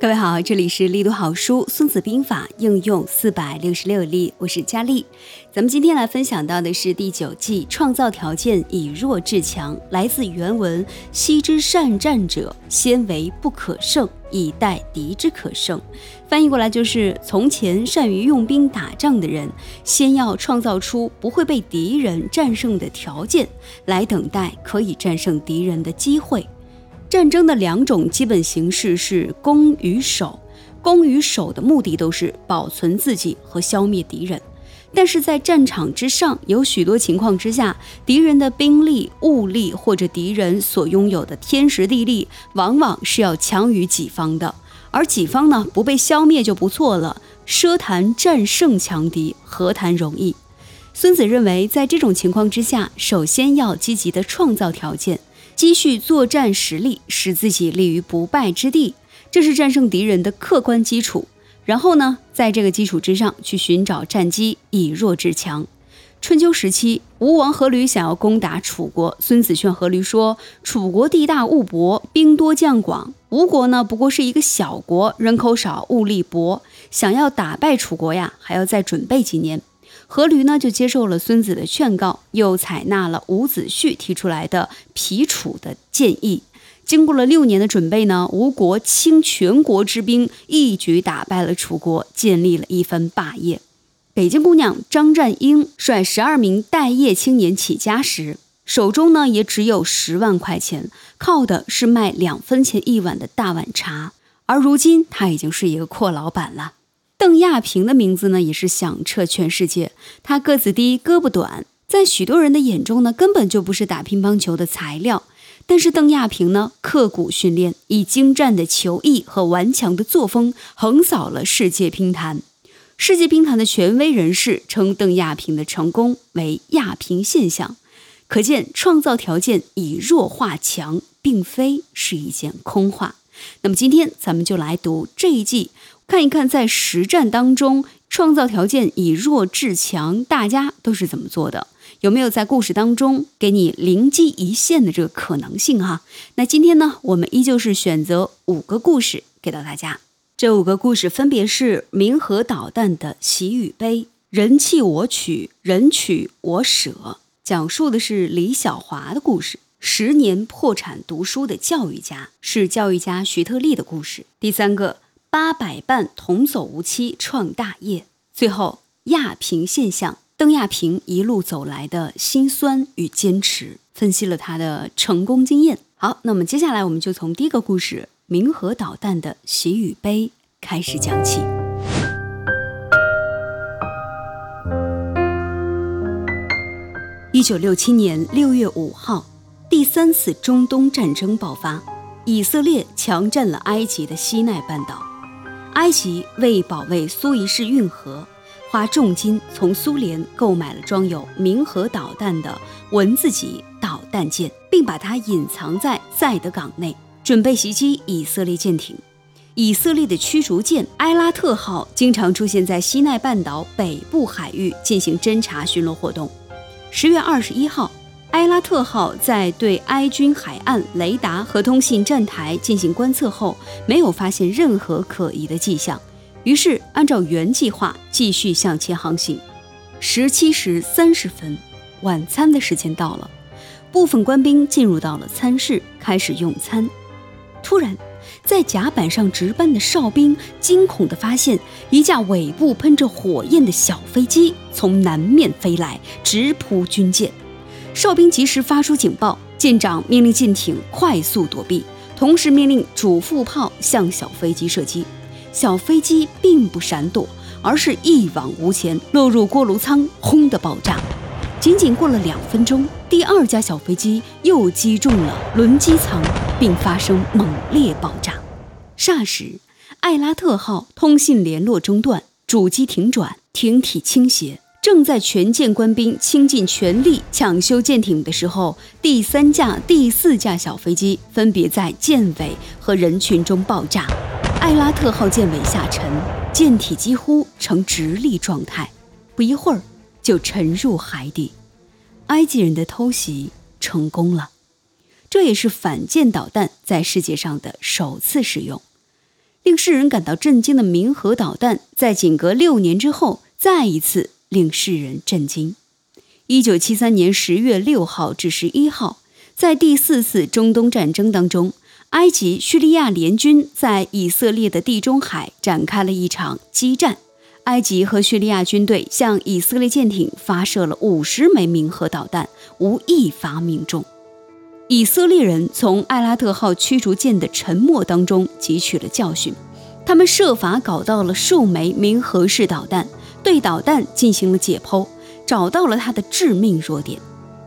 各位好，这里是力读好书《孙子兵法》应用四百六十六例，我是佳丽。咱们今天来分享到的是第九计，创造条件以弱制强，来自原文：昔之善战者，先为不可胜，以待敌之可胜。翻译过来就是：从前善于用兵打仗的人，先要创造出不会被敌人战胜的条件，来等待可以战胜敌人的机会。战争的两种基本形式是攻与守，攻与守的目的都是保存自己和消灭敌人。但是在战场之上，有许多情况之下，敌人的兵力、物力或者敌人所拥有的天时地利，往往是要强于己方的。而己方呢，不被消灭就不错了。奢谈战胜强敌，何谈容易？孙子认为，在这种情况之下，首先要积极的创造条件。积蓄作战实力，使自己立于不败之地，这是战胜敌人的客观基础。然后呢，在这个基础之上去寻找战机，以弱制强。春秋时期，吴王阖闾想要攻打楚国，孙子劝阖闾说：“楚国地大物博，兵多将广；吴国呢，不过是一个小国，人口少，物力薄，想要打败楚国呀，还要再准备几年。”阖闾呢就接受了孙子的劝告，又采纳了伍子胥提出来的皮楚的建议。经过了六年的准备呢，吴国倾全国之兵，一举打败了楚国，建立了一番霸业。北京姑娘张占英率十二名待业青年起家时，手中呢也只有十万块钱，靠的是卖两分钱一碗的大碗茶。而如今，他已经是一个阔老板了。邓亚萍的名字呢，也是响彻全世界。他个子低，胳膊短，在许多人的眼中呢，根本就不是打乒乓球的材料。但是邓亚萍呢，刻苦训练，以精湛的球艺和顽强的作风，横扫了世界乒坛。世界乒坛的权威人士称邓亚萍的成功为“亚萍现象”，可见创造条件以弱化强，并非是一件空话。那么今天咱们就来读这一季。看一看，在实战当中，创造条件以弱制强，大家都是怎么做的？有没有在故事当中给你灵机一现的这个可能性？哈，那今天呢，我们依旧是选择五个故事给到大家。这五个故事分别是明和导弹的喜与悲，人弃我取，人取我舍，讲述的是李小华的故事。十年破产读书的教育家，是教育家徐特立的故事。第三个。八百伴同走无期创大业，最后亚平现象，邓亚萍一路走来的辛酸与坚持，分析了他的成功经验。好，那么接下来我们就从第一个故事“明和导弹的喜与悲”开始讲起。一九六七年六月五号，第三次中东战争爆发，以色列强占了埃及的西奈半岛。埃及为保卫苏伊士运河，花重金从苏联购买了装有冥河导弹的文字级导弹舰，并把它隐藏在塞德港内，准备袭击以色列舰艇。以色列的驱逐舰埃拉特号经常出现在西奈半岛北部海域进行侦察巡逻活动。十月二十一号。埃拉特号在对埃军海岸雷达和通信站台进行观测后，没有发现任何可疑的迹象，于是按照原计划继续向前航行。十七时三十分，晚餐的时间到了，部分官兵进入到了餐室开始用餐。突然，在甲板上值班的哨兵惊恐地发现，一架尾部喷着火焰的小飞机从南面飞来，直扑军舰。哨兵及时发出警报，舰长命令舰艇快速躲避，同时命令主副炮向小飞机射击。小飞机并不闪躲，而是一往无前，落入锅炉舱，轰的爆炸。仅仅过了两分钟，第二架小飞机又击中了轮机舱，并发生猛烈爆炸。霎时，艾拉特号通信联络中断，主机停转，艇体倾斜。正在全舰官兵倾尽全力抢修舰艇的时候，第三架、第四架小飞机分别在舰尾和人群中爆炸，艾拉特号舰尾下沉，舰体几乎呈直立状态，不一会儿就沉入海底。埃及人的偷袭成功了，这也是反舰导弹在世界上的首次使用。令世人感到震惊的冥核导弹，在仅隔六年之后，再一次令世人震惊。一九七三年十月六号至十一号，在第四次中东战争当中，埃及、叙利亚联军在以色列的地中海展开了一场激战。埃及和叙利亚军队向以色列舰艇发射了五十枚冥核导弹，无一发命中。以色列人从艾拉特号驱逐舰的沉没当中汲取了教训，他们设法搞到了数枚冥核式导弹，对导弹进行了解剖，找到了它的致命弱点。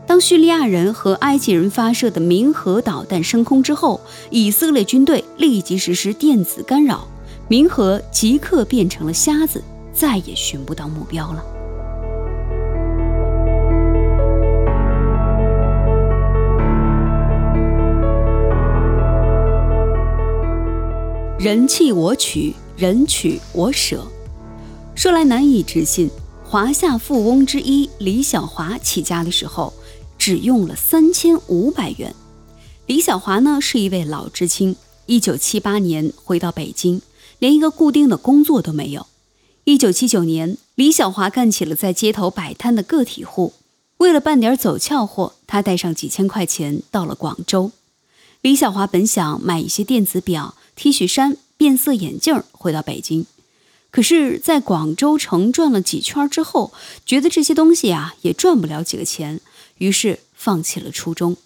当叙利亚人和埃及人发射的民和导弹升空之后，以色列军队立即实施电子干扰，民和即刻变成了瞎子，再也寻不到目标了。人弃我取，人取我舍。说来难以置信，华夏富翁之一李小华起家的时候，只用了三千五百元。李小华呢是一位老知青，一九七八年回到北京，连一个固定的工作都没有。一九七九年，李小华干起了在街头摆摊的个体户。为了办点走俏货，他带上几千块钱到了广州。李小华本想买一些电子表。T 恤衫、变色眼镜回到北京，可是，在广州城转了几圈之后，觉得这些东西啊也赚不了几个钱，于是放弃了初衷。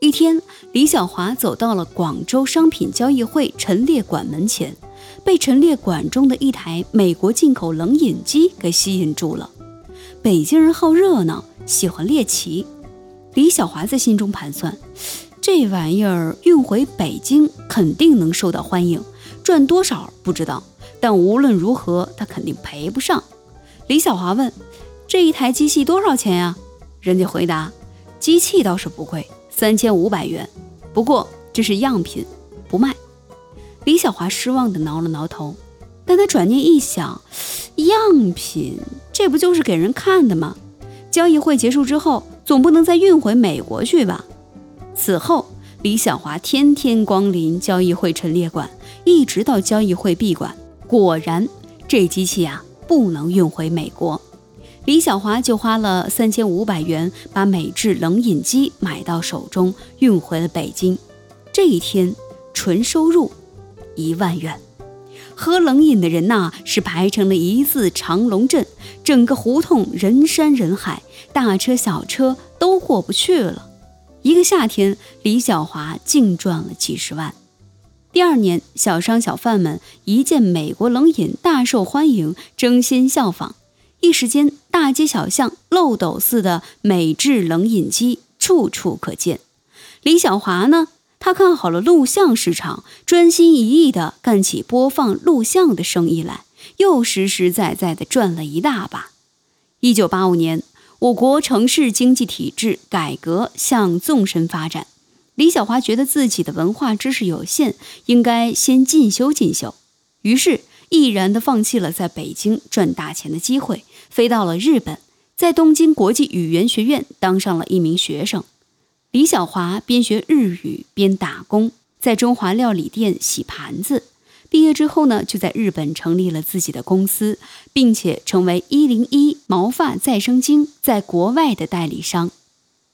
一天，李小华走到了广州商品交易会陈列馆门前，被陈列馆中的一台美国进口冷饮机给吸引住了。北京人好热闹，喜欢猎奇。李小华在心中盘算。这玩意儿运回北京肯定能受到欢迎，赚多少不知道，但无论如何他肯定赔不上。李小华问：“这一台机器多少钱呀？”人家回答：“机器倒是不贵，三千五百元，不过这是样品，不卖。”李小华失望地挠了挠头，但他转念一想，样品这不就是给人看的吗？交易会结束之后，总不能再运回美国去吧？此后，李小华天天光临交易会陈列馆，一直到交易会闭馆。果然，这机器啊不能运回美国。李小华就花了三千五百元把美制冷饮机买到手中，运回了北京。这一天，纯收入一万元。喝冷饮的人呐是排成了一字长龙阵，整个胡同人山人海，大车小车都过不去了。一个夏天，李小华净赚了几十万。第二年，小商小贩们一见美国冷饮大受欢迎，争先效仿，一时间大街小巷漏斗似的美制冷饮机处处可见。李小华呢，他看好了录像市场，专心一意地干起播放录像的生意来，又实实在在地赚了一大把。一九八五年。我国城市经济体制改革向纵深发展，李小华觉得自己的文化知识有限，应该先进修进修，于是毅然地放弃了在北京赚大钱的机会，飞到了日本，在东京国际语言学院当上了一名学生。李小华边学日语边打工，在中华料理店洗盘子。毕业之后呢，就在日本成立了自己的公司，并且成为一零一毛发再生精在国外的代理商。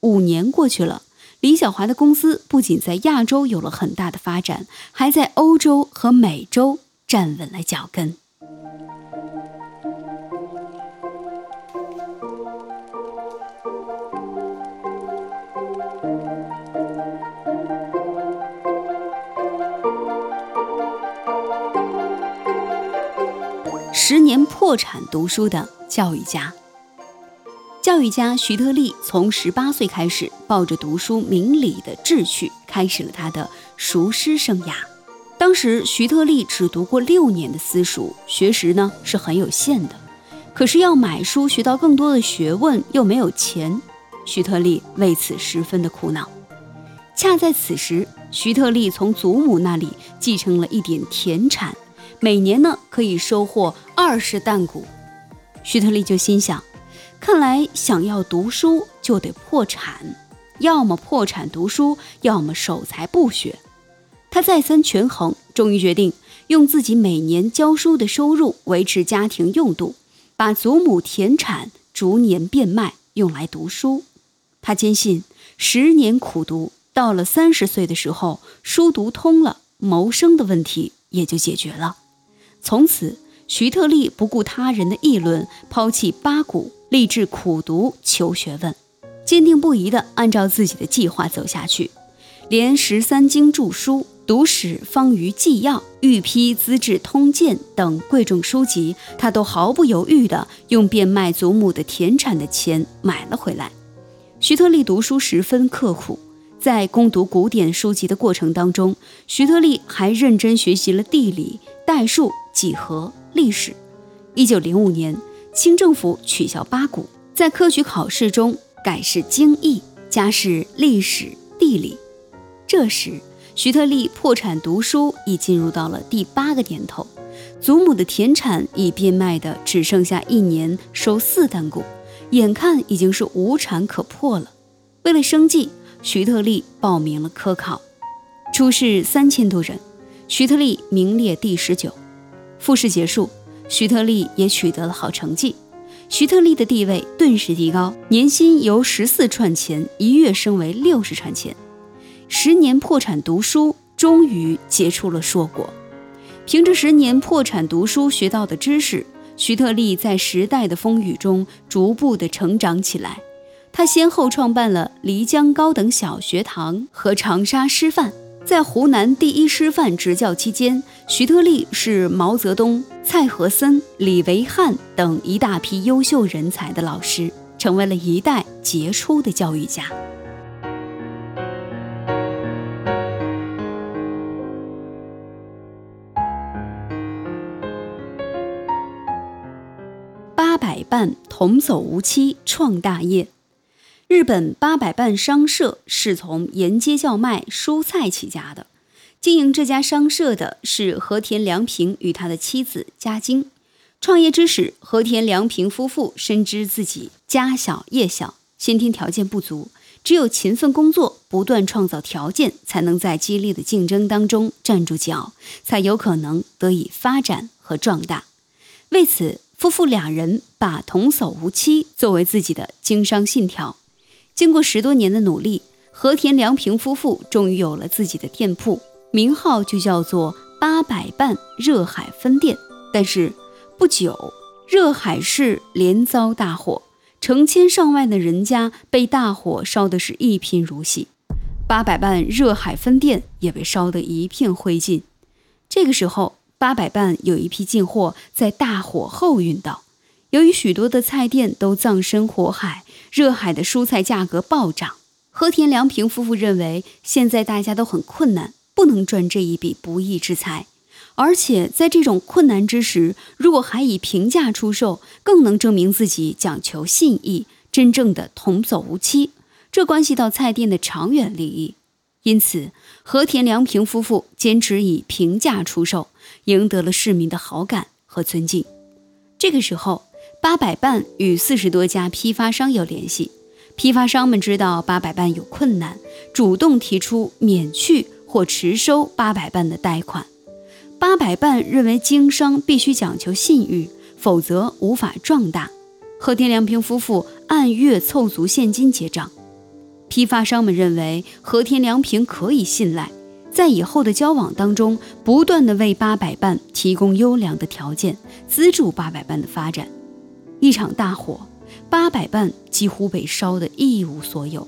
五年过去了，李小华的公司不仅在亚洲有了很大的发展，还在欧洲和美洲站稳了脚跟。十年破产读书的教育家，教育家徐特立从十八岁开始，抱着读书明理的志趣，开始了他的塾师生涯。当时徐特立只读过六年的私塾，学识呢是很有限的。可是要买书学到更多的学问，又没有钱，徐特立为此十分的苦恼。恰在此时，徐特立从祖母那里继承了一点田产。每年呢可以收获二十担谷，徐特立就心想，看来想要读书就得破产，要么破产读书，要么守财不学。他再三权衡，终于决定用自己每年教书的收入维持家庭用度，把祖母田产逐年变卖用来读书。他坚信，十年苦读，到了三十岁的时候，书读通了，谋生的问题也就解决了。从此，徐特立不顾他人的议论，抛弃八股，立志苦读求学问，坚定不移地按照自己的计划走下去。连十三经注疏、读史方舆纪要、御批资治通鉴等贵重书籍，他都毫不犹豫地用变卖祖母的田产的钱买了回来。徐特立读书十分刻苦，在攻读古典书籍的过程当中，徐特立还认真学习了地理、代数、几何、历史。一九零五年，清政府取消八股，在科举考试中改试经义，加试历史、地理。这时，徐特立破产读书已进入到了第八个年头，祖母的田产已变卖的只剩下一年收四担谷。眼看已经是无产可破了，为了生计，徐特立报名了科考，初试三千多人，徐特立名列第十九。复试结束，徐特立也取得了好成绩，徐特立的地位顿时提高，年薪由十四串钱一跃升为六十串钱。十年破产读书，终于结出了硕果。凭着十年破产读书学到的知识。徐特立在时代的风雨中逐步的成长起来。他先后创办了漓江高等小学堂和长沙师范。在湖南第一师范执教期间，徐特立是毛泽东、蔡和森、李维汉等一大批优秀人才的老师，成为了一代杰出的教育家。八百伴同走无期，创大业。日本八百伴商社是从沿街叫卖蔬菜起家的。经营这家商社的是和田良平与他的妻子家京。创业之时，和田良平夫妇深知自己家小业小，先天条件不足，只有勤奋工作，不断创造条件，才能在激烈的竞争当中站住脚，才有可能得以发展和壮大。为此。夫妇两人把“童叟无欺”作为自己的经商信条。经过十多年的努力，和田良平夫妇终于有了自己的店铺，名号就叫做“八百伴热海分店”。但是不久，热海市连遭大火，成千上万的人家被大火烧得是一贫如洗，八百伴热海分店也被烧得一片灰烬。这个时候。八百伴有一批进货在大火后运到，由于许多的菜店都葬身火海，热海的蔬菜价格暴涨。和田良平夫妇认为，现在大家都很困难，不能赚这一笔不义之财。而且在这种困难之时，如果还以平价出售，更能证明自己讲求信义，真正的童叟无欺。这关系到菜店的长远利益。因此，和田良平夫妇坚持以平价出售，赢得了市民的好感和尊敬。这个时候，八百伴与四十多家批发商有联系，批发商们知道八百伴有困难，主动提出免去或迟收八百伴的贷款。八百伴认为经商必须讲求信誉，否则无法壮大。和田良平夫妇按月凑足现金结账。批发商们认为和田良平可以信赖，在以后的交往当中，不断的为八百伴提供优良的条件，资助八百伴的发展。一场大火，八百伴几乎被烧得一无所有。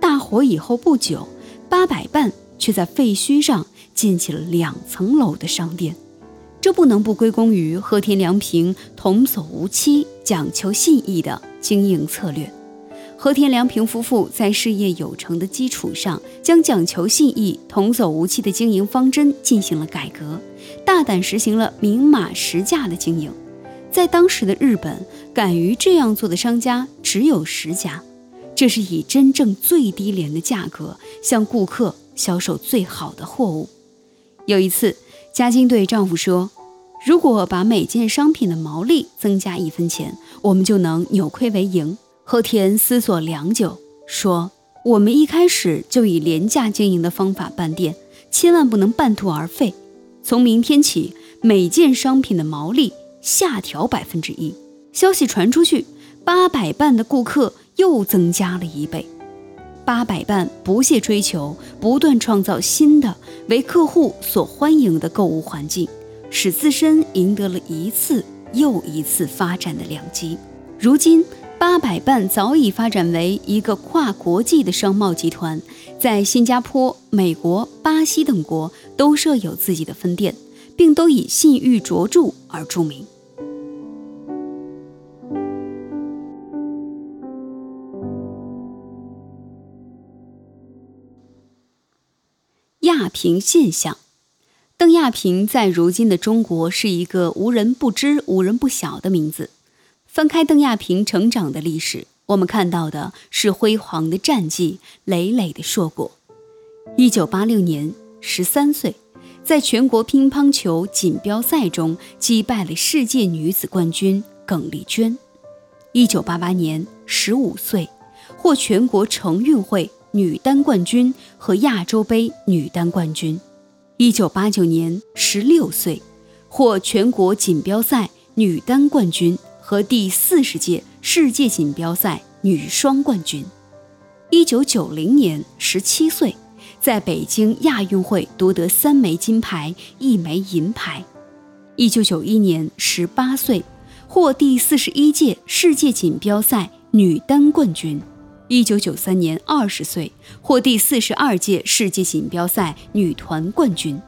大火以后不久，八百伴却在废墟上建起了两层楼的商店，这不能不归功于和田良平童叟无欺、讲求信义的经营策略。和田良平夫妇在事业有成的基础上，将讲求信义、童叟无欺的经营方针进行了改革，大胆实行了明码实价的经营。在当时的日本，敢于这样做的商家只有十家，这是以真正最低廉的价格向顾客销售最好的货物。有一次，嘉金对丈夫说：“如果把每件商品的毛利增加一分钱，我们就能扭亏为盈。”和田思索良久，说：“我们一开始就以廉价经营的方法办店，千万不能半途而废。从明天起，每件商品的毛利下调百分之一。消息传出去，八百伴的顾客又增加了一倍。八百伴不懈追求，不断创造新的为客户所欢迎的购物环境，使自身赢得了一次又一次发展的良机。如今，八百伴早已发展为一个跨国际的商贸集团，在新加坡、美国、巴西等国都设有自己的分店，并都以信誉卓著而著名。亚平现象，邓亚萍在如今的中国是一个无人不知、无人不晓的名字。翻开邓亚萍成长的历史，我们看到的是辉煌的战绩、累累的硕果。一九八六年，十三岁，在全国乒乓球锦标赛中击败了世界女子冠军耿丽娟。一九八八年，十五岁，获全国成运会。女单冠军和亚洲杯女单冠军，一九八九年十六岁，获全国锦标赛女单冠军和第四十届世界锦标赛女双冠军。一九九零年十七岁，在北京亚运会夺得三枚金牌一枚银牌。一九九一年十八岁，获第四十一届世界锦标赛女单冠军。一九九三年，二十岁获第四十二届世界锦标赛女团冠军；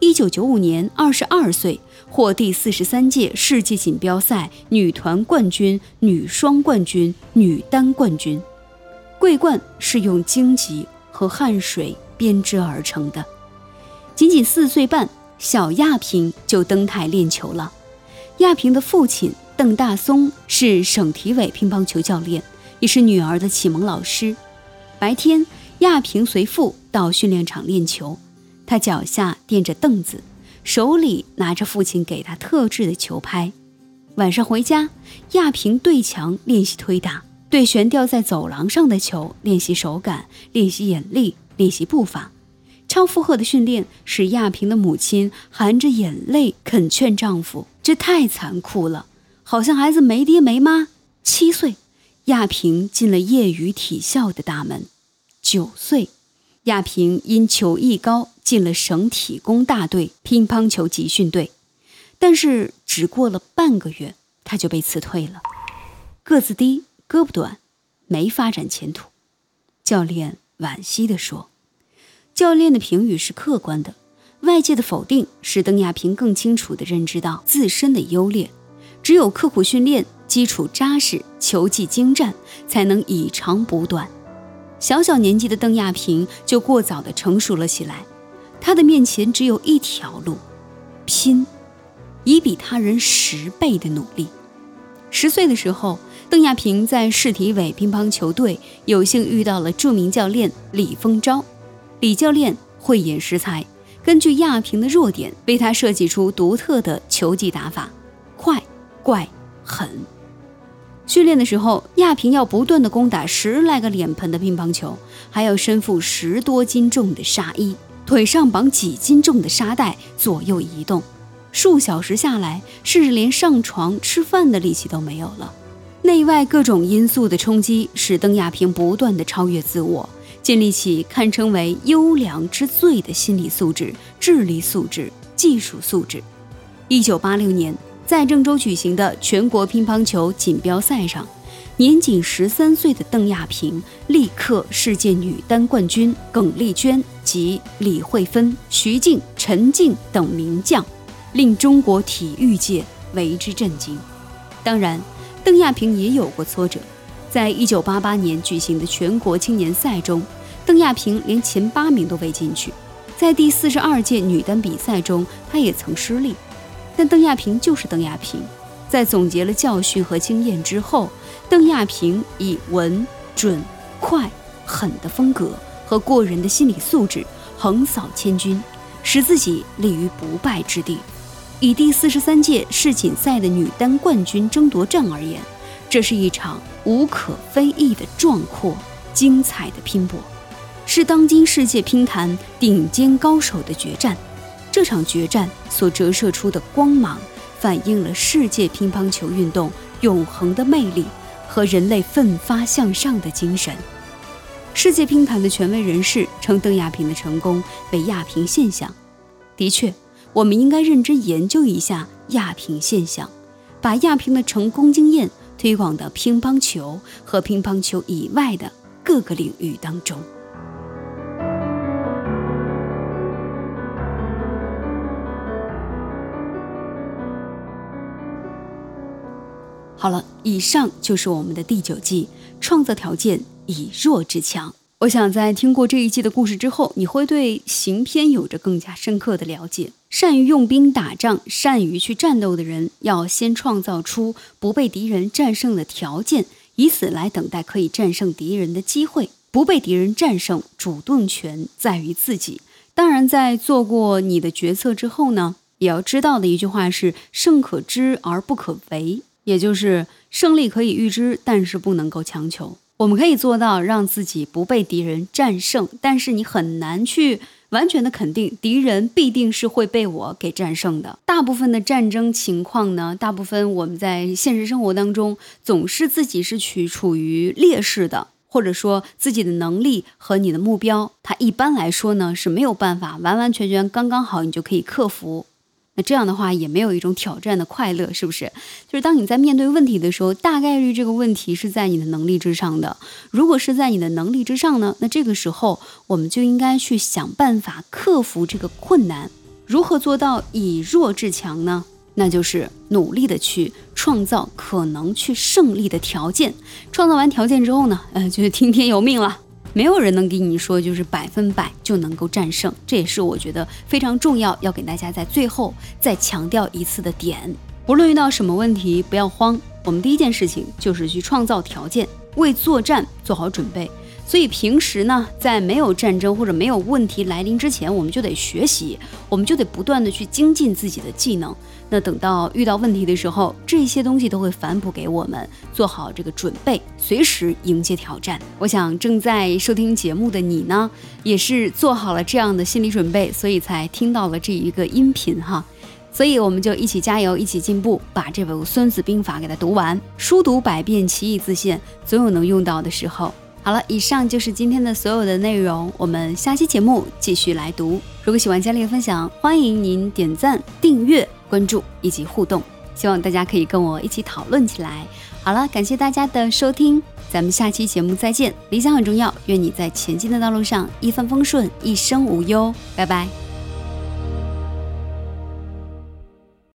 一九九五年，二十二岁获第四十三届世界锦标赛女团冠军、女双冠军、女单冠军。桂冠是用荆棘和汗水编织而成的。仅仅四岁半，小亚平就登台练球了。亚平的父亲邓大松是省体委乒乓球教练。也是女儿的启蒙老师。白天，亚平随父到训练场练球，他脚下垫着凳子，手里拿着父亲给他特制的球拍。晚上回家，亚平对墙练习推打，对悬吊在走廊上的球练习手感、练习眼力、练习步伐。超负荷的训练使亚平的母亲含着眼泪恳劝丈夫：“这太残酷了，好像孩子没爹没妈。”七岁。亚平进了业余体校的大门。九岁，亚平因球艺高进了省体工大队乒乓球集训队，但是只过了半个月，他就被辞退了。个子低，胳膊短，没发展前途。教练惋惜地说：“教练的评语是客观的，外界的否定使邓亚平更清楚地认知到自身的优劣。只有刻苦训练。”基础扎实，球技精湛，才能以长补短。小小年纪的邓亚萍就过早的成熟了起来。她的面前只有一条路：拼，以比他人十倍的努力。十岁的时候，邓亚萍在市体委乒乓球队有幸遇到了著名教练李丰钊。李教练慧眼识才，根据亚萍的弱点，为她设计出独特的球技打法：快、怪、狠。训练的时候，亚平要不断的攻打十来个脸盆的乒乓球，还要身负十多斤重的沙衣，腿上绑几斤重的沙袋，左右移动，数小时下来，甚至连上床吃饭的力气都没有了。内外各种因素的冲击，使邓亚萍不断的超越自我，建立起堪称为优良之最的心理素质、智力素质、技术素质。一九八六年。在郑州举行的全国乒乓球锦标赛上，年仅十三岁的邓亚萍力克世界女单冠军耿丽娟及李慧芬、徐静、陈静等名将，令中国体育界为之震惊。当然，邓亚萍也有过挫折。在一九八八年举行的全国青年赛中，邓亚萍连前八名都未进去。在第四十二届女单比赛中，她也曾失利。但邓亚萍就是邓亚萍，在总结了教训和经验之后，邓亚萍以稳、准、快、狠的风格和过人的心理素质横扫千军，使自己立于不败之地。以第四十三届世锦赛的女单冠军争夺战而言，这是一场无可非议的壮阔、精彩的拼搏，是当今世界乒坛顶尖高手的决战。这场决战所折射出的光芒，反映了世界乒乓球运动永恒的魅力和人类奋发向上的精神。世界乒坛的权威人士称邓亚萍的成功为亚萍现象。的确，我们应该认真研究一下亚萍现象，把亚萍的成功经验推广到乒乓球和乒乓球以外的各个领域当中。好了，以上就是我们的第九季，创造条件以弱制强。我想在听过这一季的故事之后，你会对行篇有着更加深刻的了解。善于用兵打仗、善于去战斗的人，要先创造出不被敌人战胜的条件，以此来等待可以战胜敌人的机会。不被敌人战胜，主动权在于自己。当然，在做过你的决策之后呢，也要知道的一句话是：胜可知而不可为，也就是胜利可以预知，但是不能够强求。我们可以做到让自己不被敌人战胜，但是你很难去完全的肯定敌人必定是会被我给战胜的。大部分的战争情况呢，大部分我们在现实生活当中总是自己是处处于劣势的，或者说自己的能力和你的目标，它一般来说呢是没有办法完完全全刚刚好你就可以克服。那这样的话也没有一种挑战的快乐，是不是？就是当你在面对问题的时候，大概率这个问题是在你的能力之上的。如果是在你的能力之上呢，那这个时候我们就应该去想办法克服这个困难。如何做到以弱制强呢？那就是努力的去创造可能去胜利的条件。创造完条件之后呢，呃，就是听天由命了。没有人能给你说就是百分百就能够战胜，这也是我觉得非常重要，要给大家在最后再强调一次的点。不论遇到什么问题，不要慌，我们第一件事情就是去创造条件，为作战做好准备。所以平时呢，在没有战争或者没有问题来临之前，我们就得学习，我们就得不断的去精进自己的技能。那等到遇到问题的时候，这些东西都会反哺给我们，做好这个准备，随时迎接挑战。我想正在收听节目的你呢，也是做好了这样的心理准备，所以才听到了这一个音频哈。所以我们就一起加油，一起进步，把这本《孙子兵法》给它读完。书读百遍，其义自现，总有能用到的时候。好了，以上就是今天的所有的内容。我们下期节目继续来读。如果喜欢佳丽的分享，欢迎您点赞、订阅、关注以及互动。希望大家可以跟我一起讨论起来。好了，感谢大家的收听，咱们下期节目再见。理想很重要，愿你在前进的道路上一帆风顺，一生无忧。拜拜。